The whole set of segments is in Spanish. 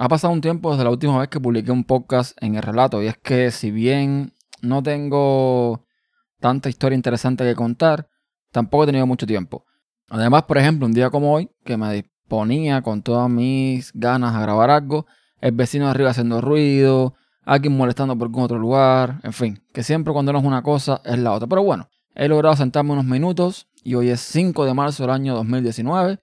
Ha pasado un tiempo desde la última vez que publiqué un podcast en el relato y es que si bien no tengo tanta historia interesante que contar, tampoco he tenido mucho tiempo. Además, por ejemplo, un día como hoy, que me disponía con todas mis ganas a grabar algo, el vecino arriba haciendo ruido, alguien molestando por algún otro lugar, en fin, que siempre cuando no es una cosa es la otra. Pero bueno, he logrado sentarme unos minutos y hoy es 5 de marzo del año 2019.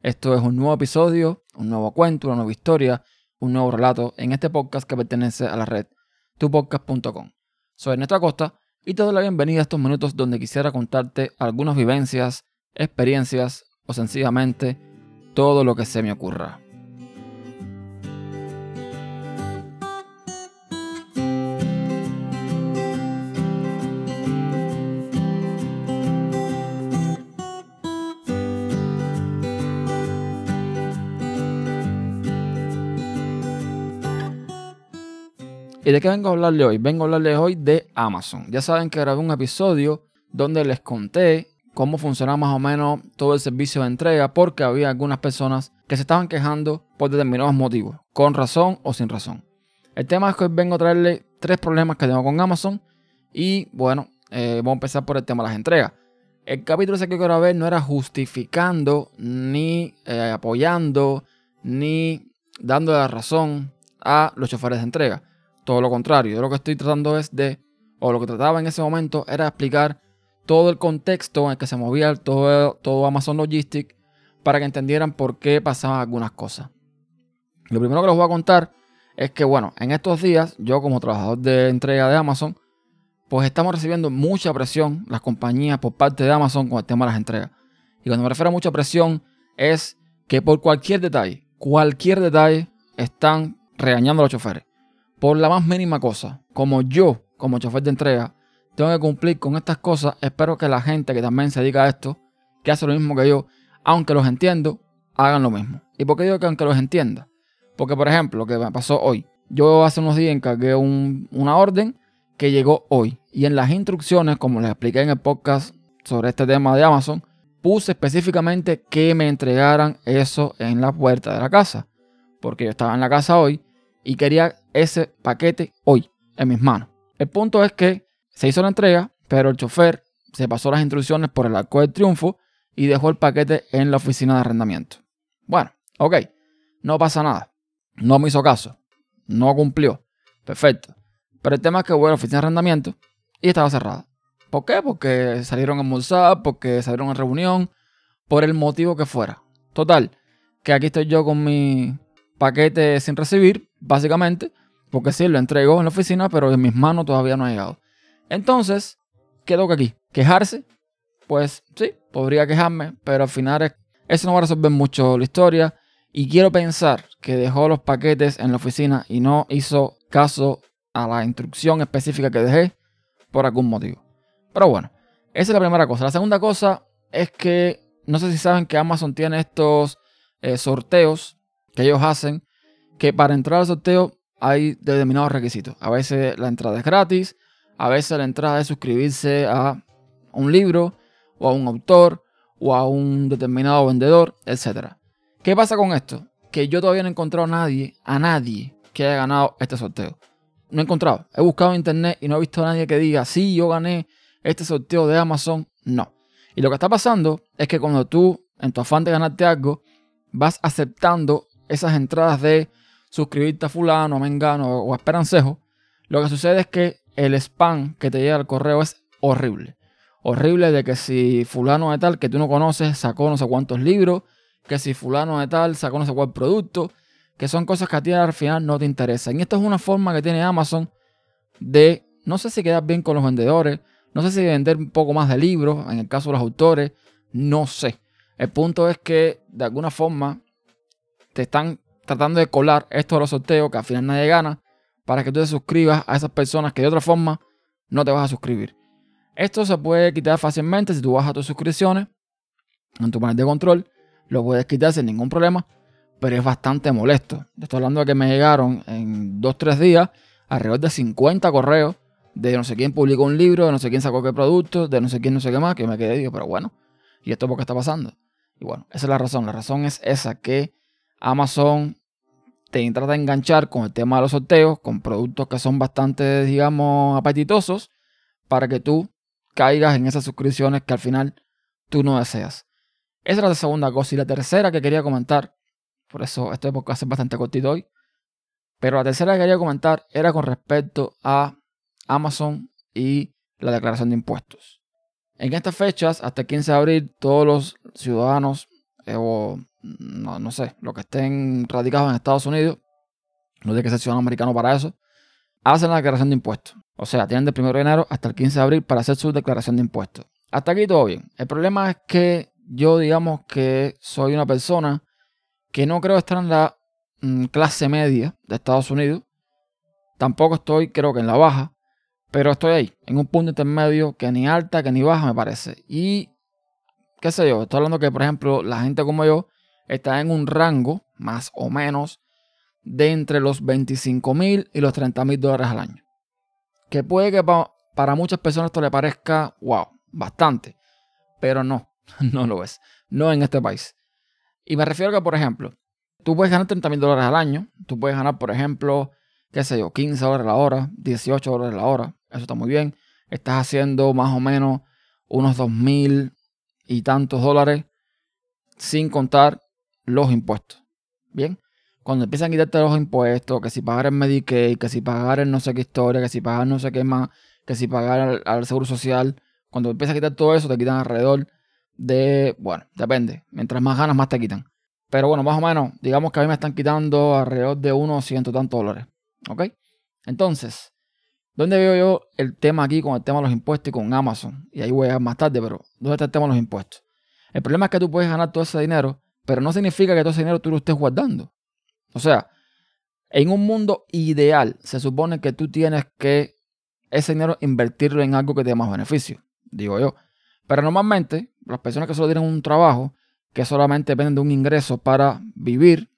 Esto es un nuevo episodio, un nuevo cuento, una nueva historia, un nuevo relato en este podcast que pertenece a la red tupodcast.com. Soy Ernesto Acosta y te doy la bienvenida a estos minutos donde quisiera contarte algunas vivencias, experiencias o sencillamente todo lo que se me ocurra. ¿Y de qué vengo a hablarle hoy? Vengo a hablarles hoy de Amazon. Ya saben que grabé un episodio donde les conté cómo funciona más o menos todo el servicio de entrega porque había algunas personas que se estaban quejando por determinados motivos, con razón o sin razón. El tema es que hoy vengo a traerle tres problemas que tengo con Amazon y bueno, eh, vamos a empezar por el tema de las entregas. El capítulo ese que grabé no era justificando, ni eh, apoyando, ni dando la razón a los choferes de entrega. Todo lo contrario, yo lo que estoy tratando es de, o lo que trataba en ese momento era explicar todo el contexto en el que se movía todo, Amazon Logistics para que entendieran por qué pasaban algunas cosas. Lo primero que les voy a contar es que, bueno, en estos días, yo como trabajador de entrega de Amazon, pues estamos recibiendo mucha presión las compañías por parte de Amazon con el tema de las entregas. Y cuando me refiero a mucha presión es que por cualquier detalle, cualquier detalle, están regañando a los choferes por la más mínima cosa, como yo, como chofer de entrega, tengo que cumplir con estas cosas, espero que la gente que también se dedica a esto, que hace lo mismo que yo, aunque los entiendo, hagan lo mismo. ¿Y por qué digo que aunque los entienda? Porque, por ejemplo, lo que me pasó hoy. Yo hace unos días encargué una orden que llegó hoy. Y en las instrucciones, como les expliqué en el podcast sobre este tema de Amazon, puse específicamente que me entregaran eso en la puerta de la casa. Porque yo estaba en la casa hoy y quería ese paquete hoy en mis manos. El punto es que se hizo la entrega, pero el chofer se pasó las instrucciones por el arco del triunfo y dejó el paquete en la oficina de arrendamiento. Bueno, ok, no pasa nada. No me hizo caso. No cumplió. Perfecto. Pero el tema es que voy a la oficina de arrendamiento y estaba cerrada. ¿Por qué? Porque salieron a almorzar, porque salieron a reunión, por el motivo que fuera. Total, que aquí estoy yo con mi paquete sin recibir, básicamente, porque sí, lo entregó en la oficina, pero en mis manos todavía no ha llegado. Entonces, ¿qué toca aquí? ¿Quejarse? Pues sí, podría quejarme, pero al final eso no va a resolver mucho la historia. Y quiero pensar que dejó los paquetes en la oficina y no hizo caso a la instrucción específica que dejé por algún motivo. Pero bueno, esa es la primera cosa. La segunda cosa es que no sé si saben que Amazon tiene estos eh, sorteos que ellos hacen, que para entrar al sorteo hay determinados requisitos. A veces la entrada es gratis, a veces la entrada es suscribirse a un libro o a un autor o a un determinado vendedor, etc. ¿Qué pasa con esto? Que yo todavía no he encontrado a nadie, a nadie que haya ganado este sorteo. No he encontrado. He buscado en internet y no he visto a nadie que diga, sí, yo gané este sorteo de Amazon. No. Y lo que está pasando es que cuando tú, en tu afán de ganarte algo, vas aceptando esas entradas de suscribirte a fulano, a mengano o a esperancejo, lo que sucede es que el spam que te llega al correo es horrible. Horrible de que si fulano de tal que tú no conoces sacó no sé cuántos libros, que si fulano de tal sacó no sé cuál producto, que son cosas que a ti al final no te interesan. Y esto es una forma que tiene Amazon de, no sé si quedar bien con los vendedores, no sé si vender un poco más de libros, en el caso de los autores, no sé. El punto es que de alguna forma te están tratando de colar esto de los sorteos que al final nadie gana para que tú te suscribas a esas personas que de otra forma no te vas a suscribir. Esto se puede quitar fácilmente si tú vas a tus suscripciones en tu panel de control. Lo puedes quitar sin ningún problema, pero es bastante molesto. Estoy hablando de que me llegaron en 2-3 días alrededor de 50 correos de no sé quién publicó un libro, de no sé quién sacó qué producto, de no sé quién, no sé qué más, que me quedé digo, pero bueno, ¿y esto por qué está pasando? Y bueno, esa es la razón. La razón es esa, que Amazon te trata de enganchar con el tema de los sorteos, con productos que son bastante, digamos, apetitosos, para que tú caigas en esas suscripciones que al final tú no deseas. Esa es la segunda cosa. Y la tercera que quería comentar, por eso este podcast es bastante cortito hoy, pero la tercera que quería comentar era con respecto a Amazon y la declaración de impuestos. En estas fechas, hasta el 15 de abril, todos los ciudadanos eh, o no, no, sé, los que estén radicados en Estados Unidos, no tiene que ser ciudadano americano para eso, hacen la declaración de impuestos. O sea, tienen del 1 de enero hasta el 15 de abril para hacer su declaración de impuestos. Hasta aquí todo bien. El problema es que yo digamos que soy una persona que no creo estar en la mm, clase media de Estados Unidos. Tampoco estoy, creo que en la baja. Pero estoy ahí, en un punto intermedio que ni alta, que ni baja me parece. Y, qué sé yo, estoy hablando que, por ejemplo, la gente como yo está en un rango, más o menos, de entre los 25 mil y los 30 mil dólares al año. Que puede que para muchas personas esto le parezca, wow, bastante. Pero no, no lo es. No en este país. Y me refiero a que, por ejemplo, tú puedes ganar 30 mil dólares al año. Tú puedes ganar, por ejemplo, qué sé yo, 15 dólares la hora, 18 dólares la hora. Eso está muy bien. Estás haciendo más o menos unos 2 mil y tantos dólares sin contar los impuestos. Bien. Cuando empiezan a quitarte los impuestos, que si pagar el Medicaid, que si pagar el no sé qué historia, que si pagar no sé qué más, que si pagar al, Seguro Social, cuando empiezas a quitar todo eso, te quitan alrededor de, bueno, depende. Mientras más ganas, más te quitan. Pero bueno, más o menos, digamos que a mí me están quitando alrededor de unos ciento tantos dólares. ¿Ok? Entonces, ¿dónde veo yo el tema aquí con el tema de los impuestos y con Amazon? Y ahí voy a más tarde, pero ¿dónde está el tema de los impuestos? El problema es que tú puedes ganar todo ese dinero, pero no significa que todo ese dinero tú lo estés guardando. O sea, en un mundo ideal, se supone que tú tienes que ese dinero invertirlo en algo que te dé más beneficio, digo yo. Pero normalmente, las personas que solo tienen un trabajo, que solamente dependen de un ingreso para vivir,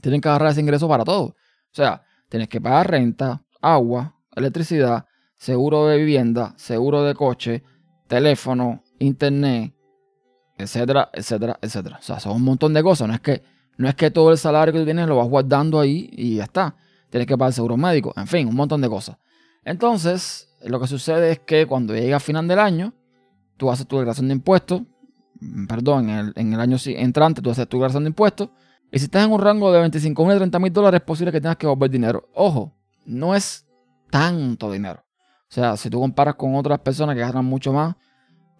tienen que agarrar ese ingreso para todo. O sea, tienes que pagar renta, agua, electricidad, seguro de vivienda, seguro de coche, teléfono, internet, etcétera, etcétera, etcétera. O sea, son un montón de cosas. No es que no es que todo el salario que tú tienes lo vas guardando ahí y ya está. Tienes que pagar seguro médico, en fin, un montón de cosas. Entonces, lo que sucede es que cuando llega a final del año, tú haces tu declaración de impuestos, mm, perdón, en el, en el año entrante tú haces tu declaración de impuestos, y si estás en un rango de 25 mil a 30 mil dólares, es posible que tengas que volver dinero. Ojo, no es tanto dinero. O sea, si tú comparas con otras personas que ganan mucho más,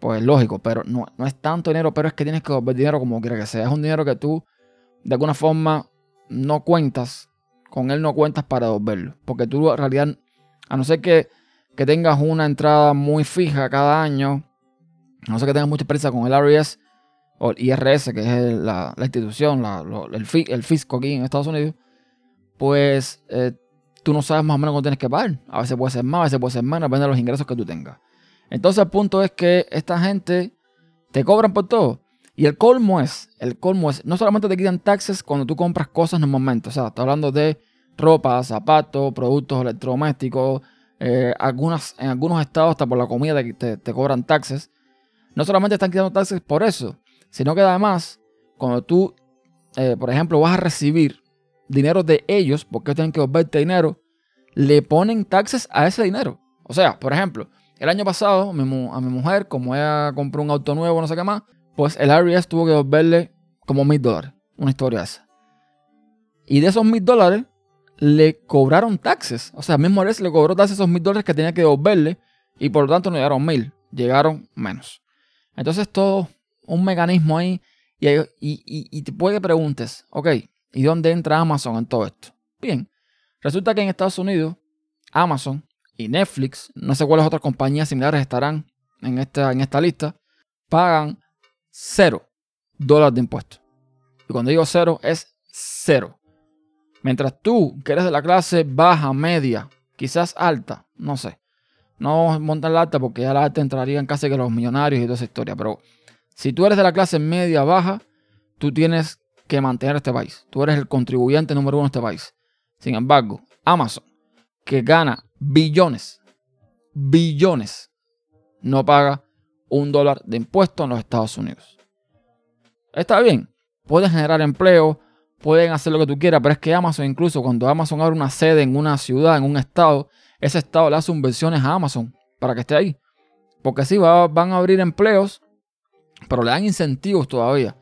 pues lógico, pero no, no es tanto dinero, pero es que tienes que volver dinero como quiera que sea. Es un dinero que tú de alguna forma no cuentas, con él no cuentas para devolverlo. Porque tú en realidad, a no ser que, tengas una entrada muy fija cada año, a no ser que tengas mucha experiencia con el RIS o el IRS, que es la, institución, el, el, fisco aquí en Estados Unidos, pues eh, tú no sabes más o menos cuánto tienes que pagar. A veces puede ser más, a veces puede ser menos, depende de los ingresos que tú tengas. Entonces el punto es que esta gente te cobran por todo. Y el colmo es, el colmo es, no solamente te quitan taxes cuando tú compras cosas momento, o sea, está hablando de ropa, zapatos, productos electrodomésticos, eh, algunas, en algunos estados hasta por la comida te, te, cobran taxes. No solamente están quitando taxes por eso, sino que además, cuando tú, eh, por ejemplo, vas a recibir dinero de ellos, porque tienen que devolverte dinero, le ponen taxes a ese dinero. O sea, por ejemplo, el año pasado a mi mujer, como ella compró un auto nuevo, no sé qué más, pues el IRS tuvo que devolverle como mil dólares. Una historia esa. Y de esos mil dólares le cobraron taxes. O sea, el mismo IRS le cobró taxes esos mil dólares que tenía que devolverle. Y por lo tanto no llegaron mil, llegaron menos. Entonces todo un mecanismo ahí. Y, y, y, te puede que preguntes, ok, ¿y dónde entra Amazon en todo esto? Bien, resulta que en Estados Unidos, Amazon y Netflix, no sé cuáles otras compañías similares estarán en esta, en esta lista, pagan cero dólares de impuestos. Y cuando digo cero, es cero. Mientras tú, que eres de la clase baja, media, quizás alta, no sé. No montar la alta porque ya la alta entraría en casi que los millonarios y toda esa historia. Pero si tú eres de la clase media, baja, tú tienes que mantener este país. Tú eres el contribuyente número uno de este país. Sin embargo, Amazon, que gana billones, billones, no paga un dólar de impuesto en los Estados Unidos. Está bien, puede generar empleo, pueden hacer lo que tú quieras, pero es que Amazon, incluso cuando Amazon abre una sede en una ciudad, en un estado, ese estado le hace subvenciones a Amazon para que esté ahí. Porque sí, van a abrir empleos, pero le dan incentivos todavía.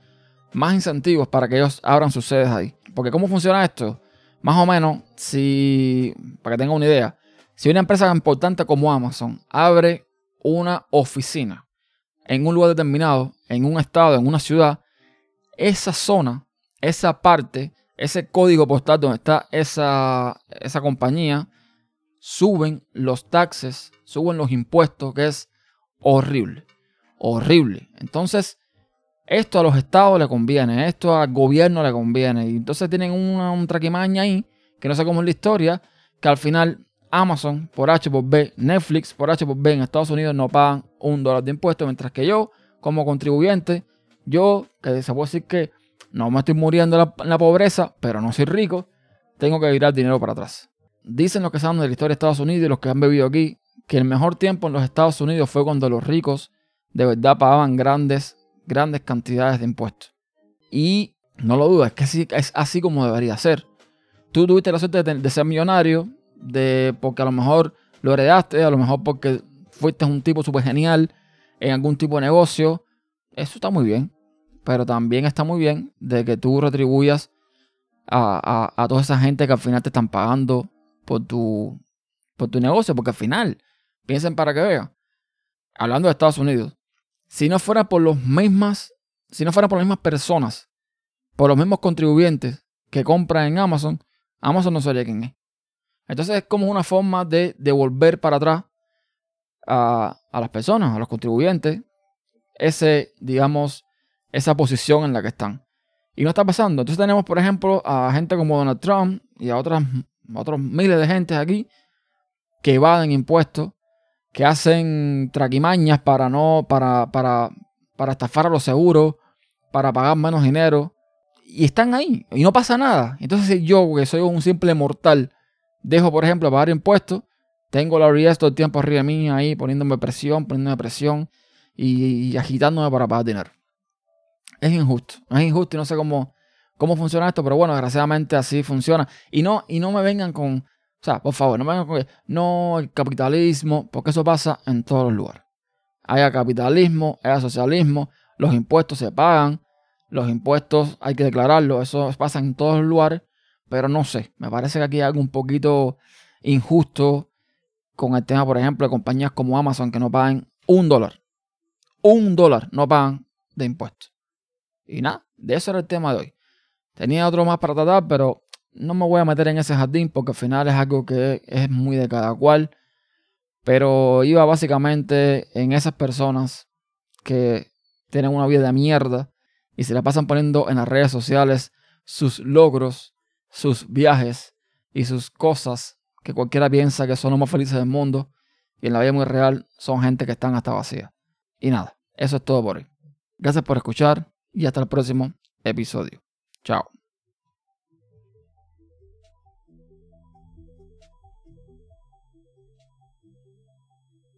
Más incentivos para que ellos abran sus sedes ahí. Porque ¿cómo funciona esto? Más o menos, si, para que tengan una idea, si una empresa tan importante como Amazon abre una oficina en un lugar determinado, en un estado, en una ciudad, esa zona, esa parte, ese código postal donde está esa, esa compañía, suben los taxes, suben los impuestos, que es horrible, horrible. Entonces, esto a los estados le conviene, esto al gobierno le conviene. Y entonces tienen una, un traquimaña ahí, que no sé cómo es la historia, que al final Amazon por H por B, Netflix por H por B en Estados Unidos no pagan un dólar de impuestos, mientras que yo, como contribuyente, yo, que se puede decir que no me estoy muriendo en la, pobreza, pero no soy rico, tengo que virar dinero para atrás. Dicen los que saben de la historia de Estados Unidos y los que han bebido aquí, que el mejor tiempo en los Estados Unidos fue cuando los ricos de verdad pagaban grandes grandes cantidades de impuestos. Y no lo dudes, es que es así como debería ser. Tú tuviste la suerte de, ser millonario, de, porque a lo mejor lo heredaste, a lo mejor porque fuiste un tipo súper genial en algún tipo de negocio. Eso está muy bien. Pero también está muy bien de que tú retribuyas a, a, toda esa gente que al final te están pagando por tu, por tu negocio. Porque al final, piensen para que vean. Hablando de Estados Unidos, si no fuera por los mismas, si no fuera por las mismas personas, por los mismos contribuyentes que compran en Amazon, Amazon no sería quien es. Entonces es como una forma de devolver para atrás a, las personas, a los contribuyentes, ese, digamos, esa posición en la que están. Y no está pasando. Entonces tenemos, por ejemplo, a gente como Donald Trump y a otras, otros miles de gente aquí que evaden impuestos que hacen traquimañas para no, para, para, para estafar a los seguros, para pagar menos dinero. Y están ahí y no pasa nada. Entonces, yo, que soy un simple mortal, dejo, por ejemplo, pagar impuestos, tengo la IRS todo el tiempo arriba de mí, ahí poniéndome presión, poniéndome presión y, agitándome para pagar dinero. Es injusto, es injusto y no sé cómo, cómo funciona esto, pero bueno, desgraciadamente así funciona. Y no, y no me vengan con, o sea, por favor, no vengan con no el capitalismo, porque eso pasa en todos los lugares. Hay capitalismo, hay socialismo, los impuestos se pagan, los impuestos hay que declararlos, eso pasa en todos los lugares, pero no sé, me parece que aquí hay algo un poquito injusto con el tema, por ejemplo, de compañías como Amazon que no pagan un dólar. Un dólar no pagan de impuestos. Y nada, de eso era el tema de hoy. Tenía otro más para tratar, pero no me voy a meter en ese jardín porque al final es algo que es muy de cada cual. Pero iba básicamente en esas personas que tienen una vida de mierda y se la pasan poniendo en las redes sociales sus logros, sus viajes y sus cosas que cualquiera piensa que son los más felices del mundo y en la vida muy real son gente que están hasta vacía. Y nada, eso es todo por hoy. Gracias por escuchar y hasta el próximo episodio. Chao.